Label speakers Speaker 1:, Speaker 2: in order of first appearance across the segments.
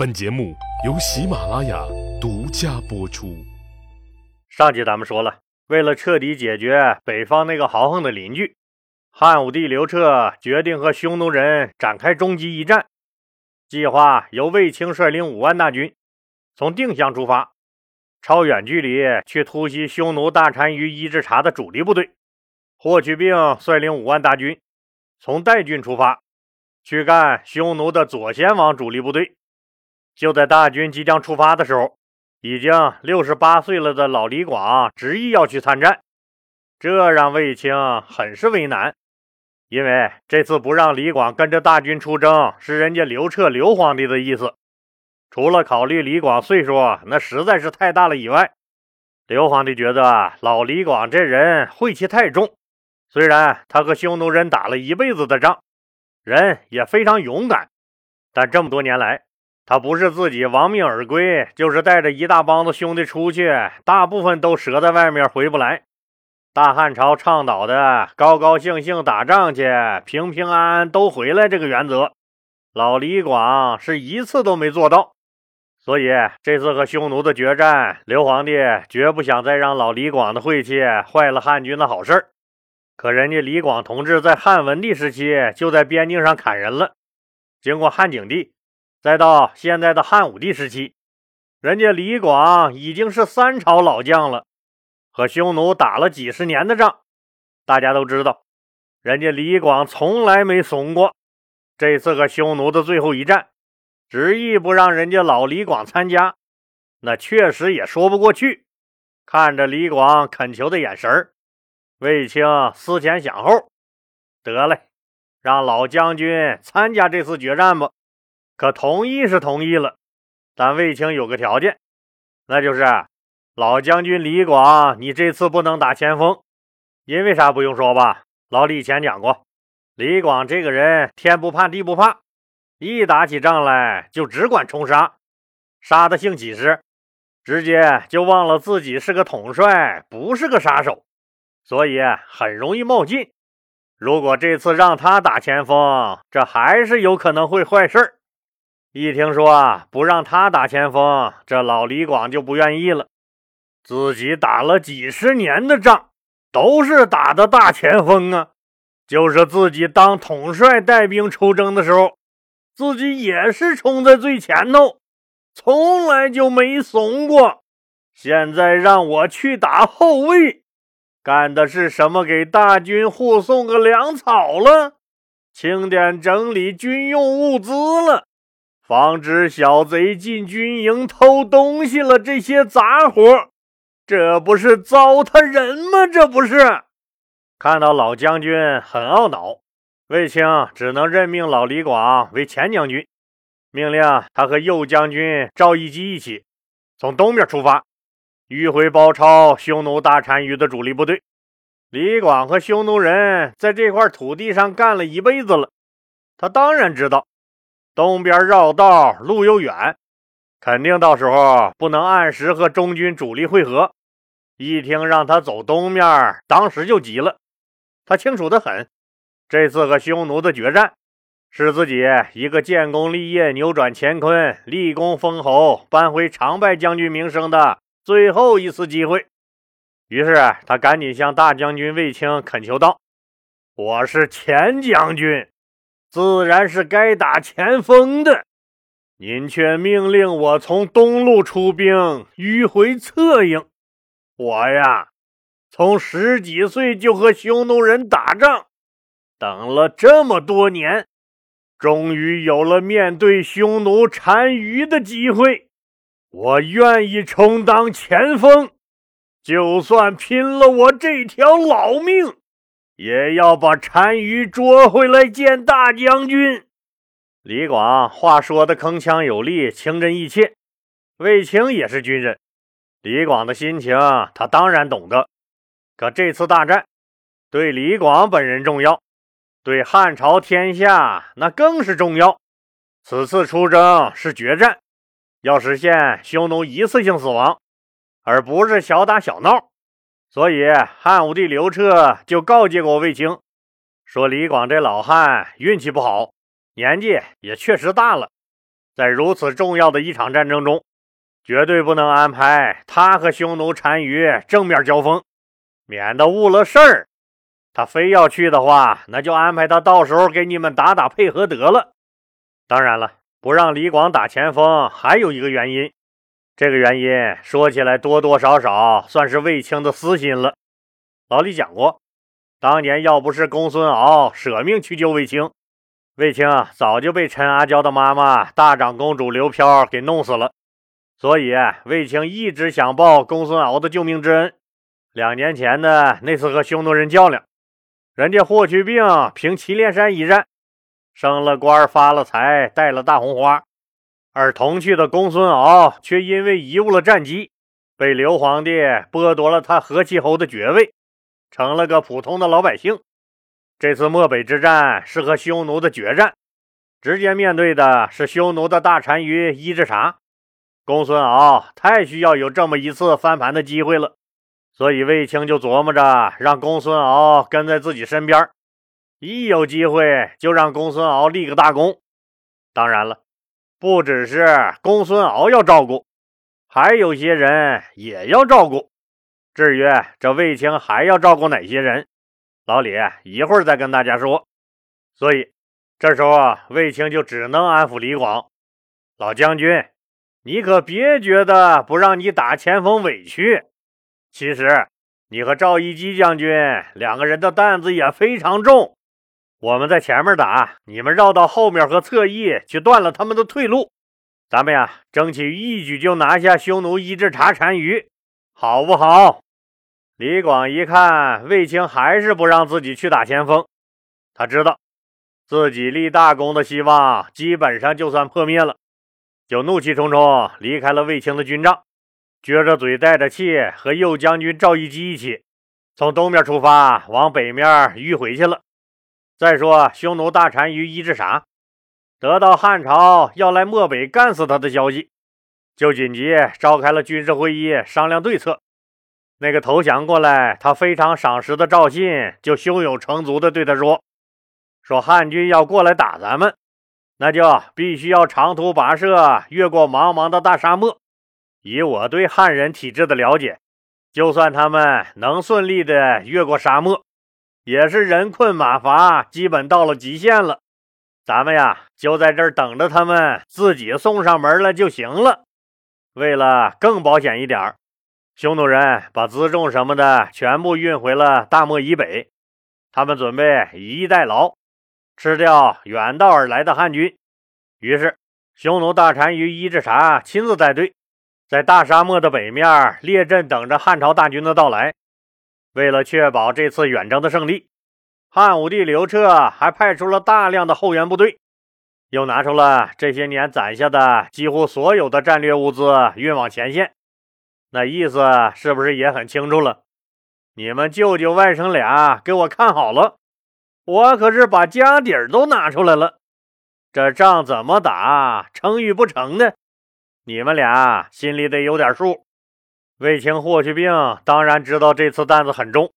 Speaker 1: 本节目由喜马拉雅独家播出。
Speaker 2: 上集咱们说了，为了彻底解决北方那个豪横的邻居，汉武帝刘彻决定和匈奴人展开终极一战。计划由卫青率领五万大军从定襄出发，超远距离去突袭匈奴大单于伊稚茶的主力部队。霍去病率领五万大军从代郡出发，去干匈奴的左贤王主力部队。就在大军即将出发的时候，已经六十八岁了的老李广执意要去参战，这让卫青很是为难。因为这次不让李广跟着大军出征，是人家刘彻刘皇帝的意思。除了考虑李广岁数那实在是太大了以外，刘皇帝觉得老李广这人晦气太重。虽然他和匈奴人打了一辈子的仗，人也非常勇敢，但这么多年来，他不是自己亡命而归，就是带着一大帮子兄弟出去，大部分都折在外面回不来。大汉朝倡导的高高兴兴打仗去，平平安安都回来这个原则，老李广是一次都没做到。所以这次和匈奴的决战，刘皇帝绝不想再让老李广的晦气坏了汉军的好事可人家李广同志在汉文帝时期就在边境上砍人了，经过汉景帝。再到现在的汉武帝时期，人家李广已经是三朝老将了，和匈奴打了几十年的仗，大家都知道，人家李广从来没怂过。这次和匈奴的最后一战，执意不让人家老李广参加，那确实也说不过去。看着李广恳求的眼神卫青思前想后，得嘞，让老将军参加这次决战吧。可同意是同意了，但卫青有个条件，那就是老将军李广，你这次不能打前锋，因为啥不用说吧？老李以前讲过，李广这个人天不怕地不怕，一打起仗来就只管冲杀，杀的兴起时，直接就忘了自己是个统帅，不是个杀手，所以很容易冒进。如果这次让他打前锋，这还是有可能会坏事。一听说不让他打前锋，这老李广就不愿意了。自己打了几十年的仗，都是打的大前锋啊。就是自己当统帅带兵出征的时候，自己也是冲在最前头，从来就没怂过。现在让我去打后卫，干的是什么？给大军护送个粮草了，清点整理军用物资了。防止小贼进军营偷东西了，这些杂活，这不是糟蹋人吗？这不是？看到老将军很懊恼，卫青只能任命老李广为前将军，命令他和右将军赵义基一起从东边出发，迂回包抄匈奴大单于的主力部队。李广和匈奴人在这块土地上干了一辈子了，他当然知道。东边绕道，路又远，肯定到时候不能按时和中军主力会合。一听让他走东面，当时就急了。他清楚的很，这次和匈奴的决战，是自己一个建功立业、扭转乾坤、立功封侯、扳回常败将军名声的最后一次机会。于是他赶紧向大将军卫青恳求道：“我是前将军。”自然是该打前锋的，您却命令我从东路出兵，迂回策应。我呀，从十几岁就和匈奴人打仗，等了这么多年，终于有了面对匈奴单于的机会。我愿意充当前锋，就算拼了我这条老命。也要把单于捉回来见大将军。李广话说的铿锵有力，情真意切。卫青也是军人，李广的心情他当然懂得。可这次大战对李广本人重要，对汉朝天下那更是重要。此次出征是决战，要实现匈奴一次性死亡，而不是小打小闹。所以，汉武帝刘彻就告诫过卫青，说李广这老汉运气不好，年纪也确实大了，在如此重要的一场战争中，绝对不能安排他和匈奴单于正面交锋，免得误了事儿。他非要去的话，那就安排他到时候给你们打打配合得了。当然了，不让李广打前锋，还有一个原因。这个原因说起来多多少少算是卫青的私心了。老李讲过，当年要不是公孙敖舍命去救卫青，卫青早就被陈阿娇的妈妈大长公主刘飘给弄死了。所以卫青一直想报公孙敖的救命之恩。两年前的那次和匈奴人较量。人家霍去病凭祁连山一战，升了官，发了财，戴了大红花；而同去的公孙敖却因为贻误了战机，被刘皇帝剥夺了他河西侯的爵位，成了个普通的老百姓。这次漠北之战是和匈奴的决战，直接面对的是匈奴的大单于伊稚茶。公孙敖太需要有这么一次翻盘的机会了。所以卫青就琢磨着让公孙敖跟在自己身边，一有机会就让公孙敖立个大功。当然了，不只是公孙敖要照顾，还有些人也要照顾。至于这卫青还要照顾哪些人，老李一会儿再跟大家说。所以这时候啊卫青就只能安抚李广：“老将军，你可别觉得不让你打前锋委屈。”其实，你和赵一基将军两个人的担子也非常重。我们在前面打，你们绕到后面和侧翼去断了他们的退路。咱们呀，争取一举就拿下匈奴伊稚茶单于，好不好？李广一看卫青还是不让自己去打前锋，他知道自己立大功的希望基本上就算破灭了，就怒气冲冲离开了卫青的军帐。撅着嘴，带着气，和右将军赵一基一起从东边出发，往北面迂回去了。再说，匈奴大单于伊稚茶得到汉朝要来漠北干死他的消息，就紧急召开了军事会议，商量对策。那个投降过来，他非常赏识的赵信，就胸有成竹地对他说：“说汉军要过来打咱们，那就必须要长途跋涉，越过茫茫的大沙漠。”以我对汉人体质的了解，就算他们能顺利的越过沙漠，也是人困马乏，基本到了极限了。咱们呀，就在这儿等着他们自己送上门来就行了。为了更保险一点，匈奴人把辎重什么的全部运回了大漠以北，他们准备以逸待劳，吃掉远道而来的汉军。于是，匈奴大单于伊稚茶亲自带队。在大沙漠的北面列阵，等着汉朝大军的到来。为了确保这次远征的胜利，汉武帝刘彻还派出了大量的后援部队，又拿出了这些年攒下的几乎所有的战略物资运往前线。那意思是不是也很清楚了？你们舅舅外甥俩给我看好了，我可是把家底儿都拿出来了。这仗怎么打，成与不成呢？你们俩心里得有点数。卫青、霍去病当然知道这次担子很重。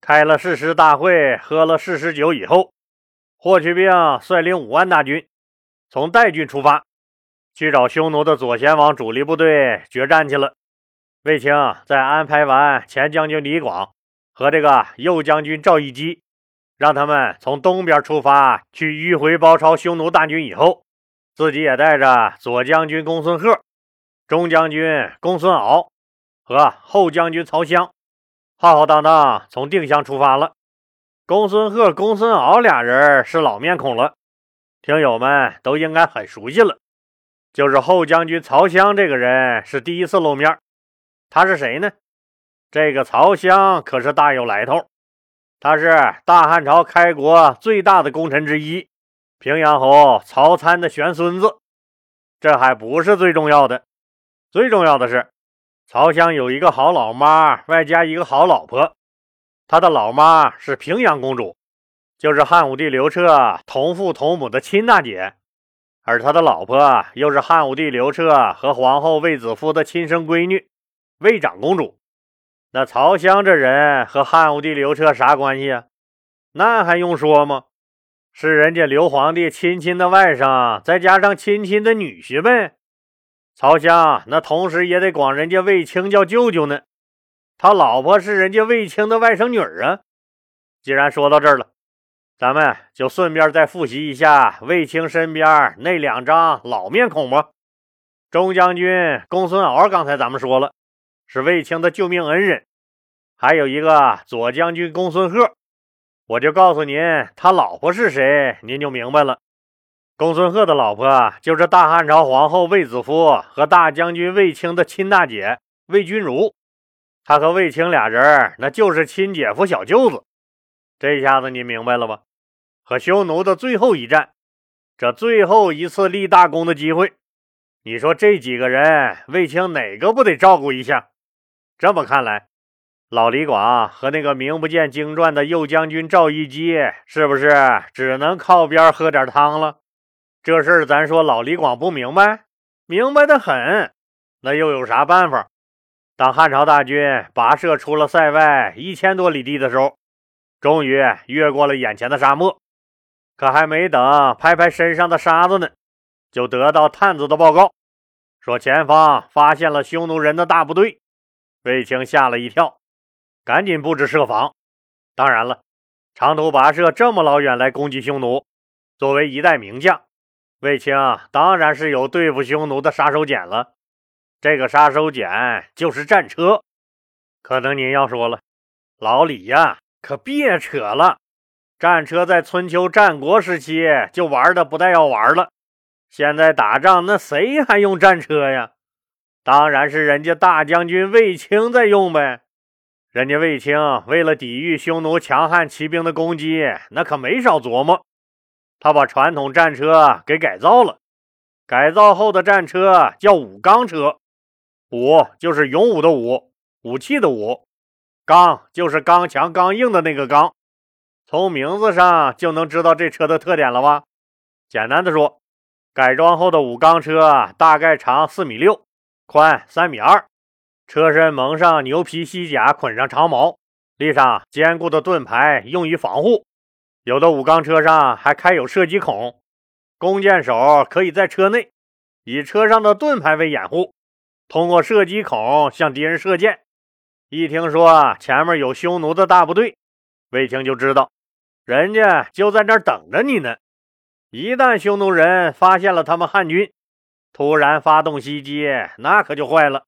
Speaker 2: 开了誓师大会，喝了誓师酒以后，霍去病率领五万大军从代郡出发，去找匈奴的左贤王主力部队决战去了。卫青在安排完前将军李广和这个右将军赵一基，让他们从东边出发去迂回包抄匈奴大军以后，自己也带着左将军公孙贺。中将军公孙敖和后将军曹襄浩浩荡荡从定襄出发了。公孙贺、公孙敖俩人是老面孔了，听友们都应该很熟悉了。就是后将军曹襄这个人是第一次露面。他是谁呢？这个曹襄可是大有来头。他是大汉朝开国最大的功臣之一，平阳侯曹参的玄孙子。这还不是最重要的。最重要的是，曹襄有一个好老妈，外加一个好老婆。他的老妈是平阳公主，就是汉武帝刘彻同父同母的亲大姐；而他的老婆又是汉武帝刘彻和皇后卫子夫的亲生闺女，卫长公主。那曹襄这人和汉武帝刘彻啥关系啊？那还用说吗？是人家刘皇帝亲亲的外甥，再加上亲亲的女婿呗。曹襄那同时也得管人家卫青叫舅舅呢。他老婆是人家卫青的外甥女儿啊。既然说到这儿了，咱们就顺便再复习一下卫青身边那两张老面孔吧。中将军公孙敖，刚才咱们说了，是卫青的救命恩人。还有一个左将军公孙贺，我就告诉您，他老婆是谁，您就明白了。公孙贺的老婆就是大汉朝皇后卫子夫和大将军卫青的亲大姐卫君如。他和卫青俩人，那就是亲姐夫、小舅子。这下子你明白了吧？和匈奴的最后一战，这最后一次立大功的机会，你说这几个人，卫青哪个不得照顾一下？这么看来。老李广和那个名不见经传的右将军赵一基，是不是只能靠边喝点汤了？这事儿咱说老李广不明白，明白的很。那又有啥办法？当汉朝大军跋涉出了塞外一千多里地的时候，终于越过了眼前的沙漠，可还没等拍拍身上的沙子呢，就得到探子的报告，说前方发现了匈奴人的大部队。卫青吓了一跳。赶紧布置设防。当然了，长途跋涉这么老远来攻击匈奴，作为一代名将，卫青当然是有对付匈奴的杀手锏了。这个杀手锏就是战车。可能您要说了，老李呀，可别扯了。战车在春秋战国时期就玩的不带要玩了，现在打仗那谁还用战车呀？当然是人家大将军卫青在用呗。人家卫青为了抵御匈奴强悍骑兵的攻击，那可没少琢磨。他把传统战车给改造了，改造后的战车叫武钢车。武就是勇武的武，武器的武；钢就是刚强刚硬的那个刚。从名字上就能知道这车的特点了吧？简单的说，改装后的武钢车大概长四米六，宽三米二。车身蒙上牛皮锡甲，捆上长矛，立上坚固的盾牌，用于防护。有的武钢车上还开有射击孔，弓箭手可以在车内以车上的盾牌为掩护，通过射击孔向敌人射箭。一听说前面有匈奴的大部队，卫青就知道人家就在那儿等着你呢。一旦匈奴人发现了他们汉军，突然发动袭击，那可就坏了。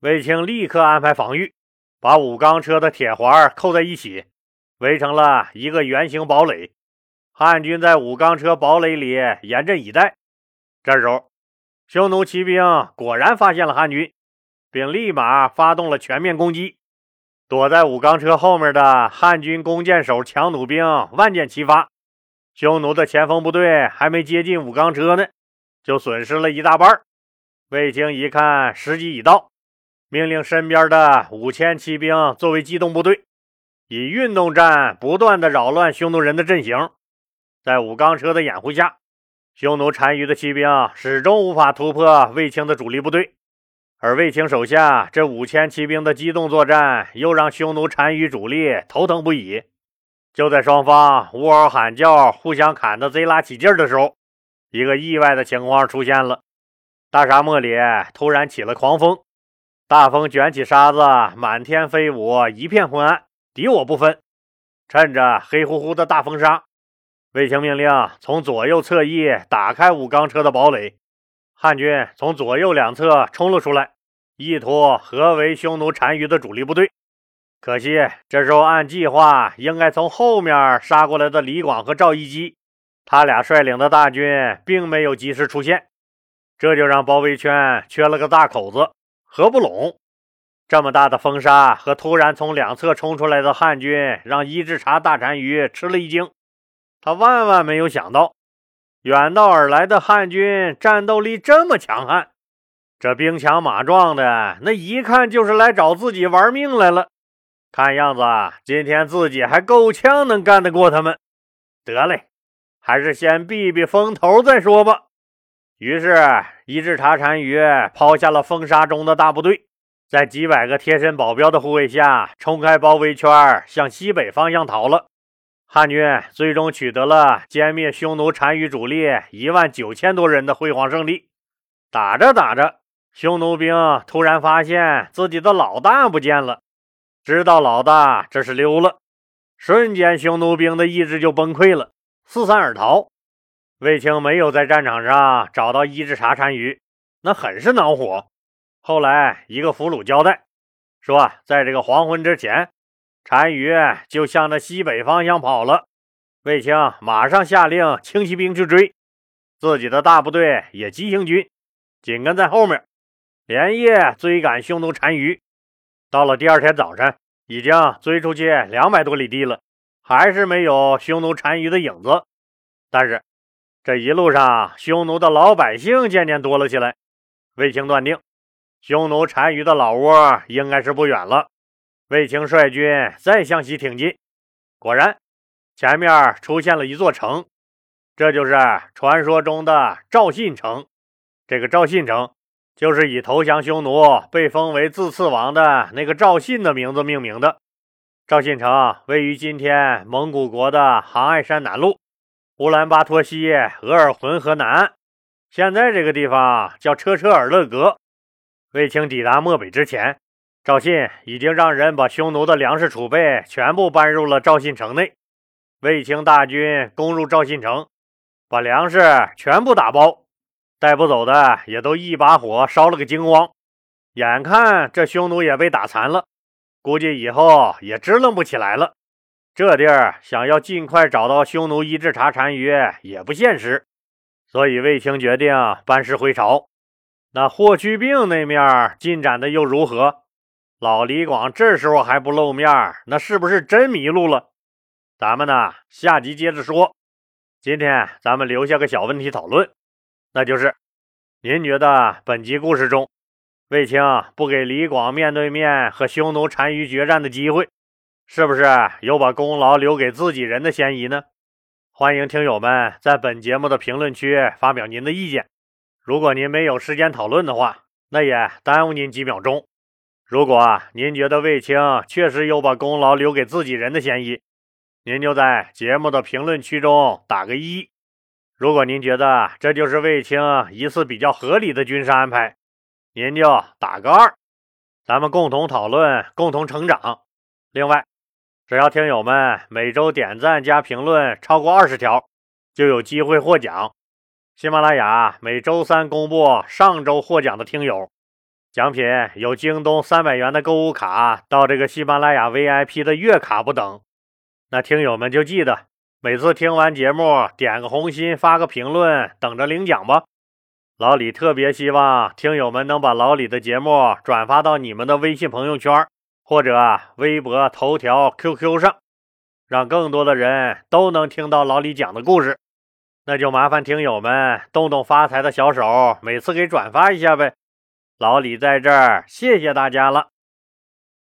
Speaker 2: 卫青立刻安排防御，把武钢车的铁环扣在一起，围成了一个圆形堡垒。汉军在武钢车堡垒里严阵以待。这时候，匈奴骑兵果然发现了汉军，并立马发动了全面攻击。躲在武钢车后面的汉军弓箭手、强弩兵万箭齐发，匈奴的前锋部队还没接近武钢车呢，就损失了一大半。卫青一看时机已到。命令身边的五千骑兵作为机动部队，以运动战不断的扰乱匈奴人的阵型。在武钢车的掩护下，匈奴单于的骑兵始终无法突破卫青的主力部队。而卫青手下这五千骑兵的机动作战，又让匈奴单于主力头疼不已。就在双方呜嗷喊叫、互相砍得贼拉起劲的时候，一个意外的情况出现了：大沙漠里突然起了狂风。大风卷起沙子，满天飞舞，一片昏暗，敌我不分。趁着黑乎乎的大风沙，卫青命令从左右侧翼打开武钢车的堡垒。汉军从左右两侧冲了出来，意图合围匈奴单于的主力部队。可惜这时候按计划应该从后面杀过来的李广和赵一基，他俩率领的大军并没有及时出现，这就让包围圈缺了个大口子。合不拢，这么大的风沙和突然从两侧冲出来的汉军，让伊稚茶大单于吃了一惊。他万万没有想到，远道而来的汉军战斗力这么强悍，这兵强马壮的，那一看就是来找自己玩命来了。看样子今天自己还够呛能干得过他们。得嘞，还是先避避风头再说吧。于是，伊稚茶单于抛下了风沙中的大部队，在几百个贴身保镖的护卫下，冲开包围圈，向西北方向逃了。汉军最终取得了歼灭匈奴单于主力一万九千多人的辉煌胜利。打着打着，匈奴兵突然发现自己的老大不见了，知道老大这是溜了，瞬间匈奴兵的意志就崩溃了，四散而逃。卫青没有在战场上找到伊稚茶单于，那很是恼火。后来一个俘虏交代说，在这个黄昏之前。单于就向着西北方向跑了，卫青马上下令轻骑兵去追，自己的大部队也急行军紧跟在后面，连夜追赶匈奴单于。到了第二天早晨，已经追出去两百多里地了，还是没有匈奴单于的影子。但是这一路上，匈奴的老百姓渐渐多了起来，卫青断定，匈奴单于的老窝应该是不远了。卫青率军再向西挺进，果然，前面出现了一座城，这就是传说中的赵信城。这个赵信城，就是以投降匈奴、被封为自次王的那个赵信的名字命名的。赵信城位于今天蒙古国的杭爱山南麓，乌兰巴托西额尔浑河南岸。现在这个地方叫车车尔勒格。卫青抵达漠北之前。赵信已经让人把匈奴的粮食储备全部搬入了赵信城内。卫青大军攻入赵信城，把粮食全部打包，带不走的也都一把火烧了个精光。眼看这匈奴也被打残了，估计以后也支棱不起来了。这地儿想要尽快找到匈奴伊稚茶单于也不现实，所以卫青决定班师回朝。那霍去病那面进展的又如何？老李广这时候还不露面，那是不是真迷路了？咱们呢，下集接着说。今天咱们留下个小问题讨论，那就是您觉得本集故事中，卫青不给李广面对面和匈奴单于决战的机会，是不是有把功劳留给自己人的嫌疑呢？欢迎听友们在本节目的评论区发表您的意见。如果您没有时间讨论的话，那也耽误您几秒钟。如果您觉得卫青确实有把功劳留给自己人的嫌疑，您就在节目的评论区中打个一；如果您觉得这就是卫青一次比较合理的军事安排，您就打个二。咱们共同讨论，共同成长。另外，只要听友们每周点赞加评论超过二十条，就有机会获奖。喜马拉雅每周三公布上周获奖的听友。奖品有京东三百元的购物卡，到这个喜马拉雅 VIP 的月卡不等。那听友们就记得每次听完节目点个红心，发个评论，等着领奖吧。老李特别希望听友们能把老李的节目转发到你们的微信朋友圈或者微博、头条、QQ 上，让更多的人都能听到老李讲的故事。那就麻烦听友们动动发财的小手，每次给转发一下呗。老李在这儿，谢谢大家了。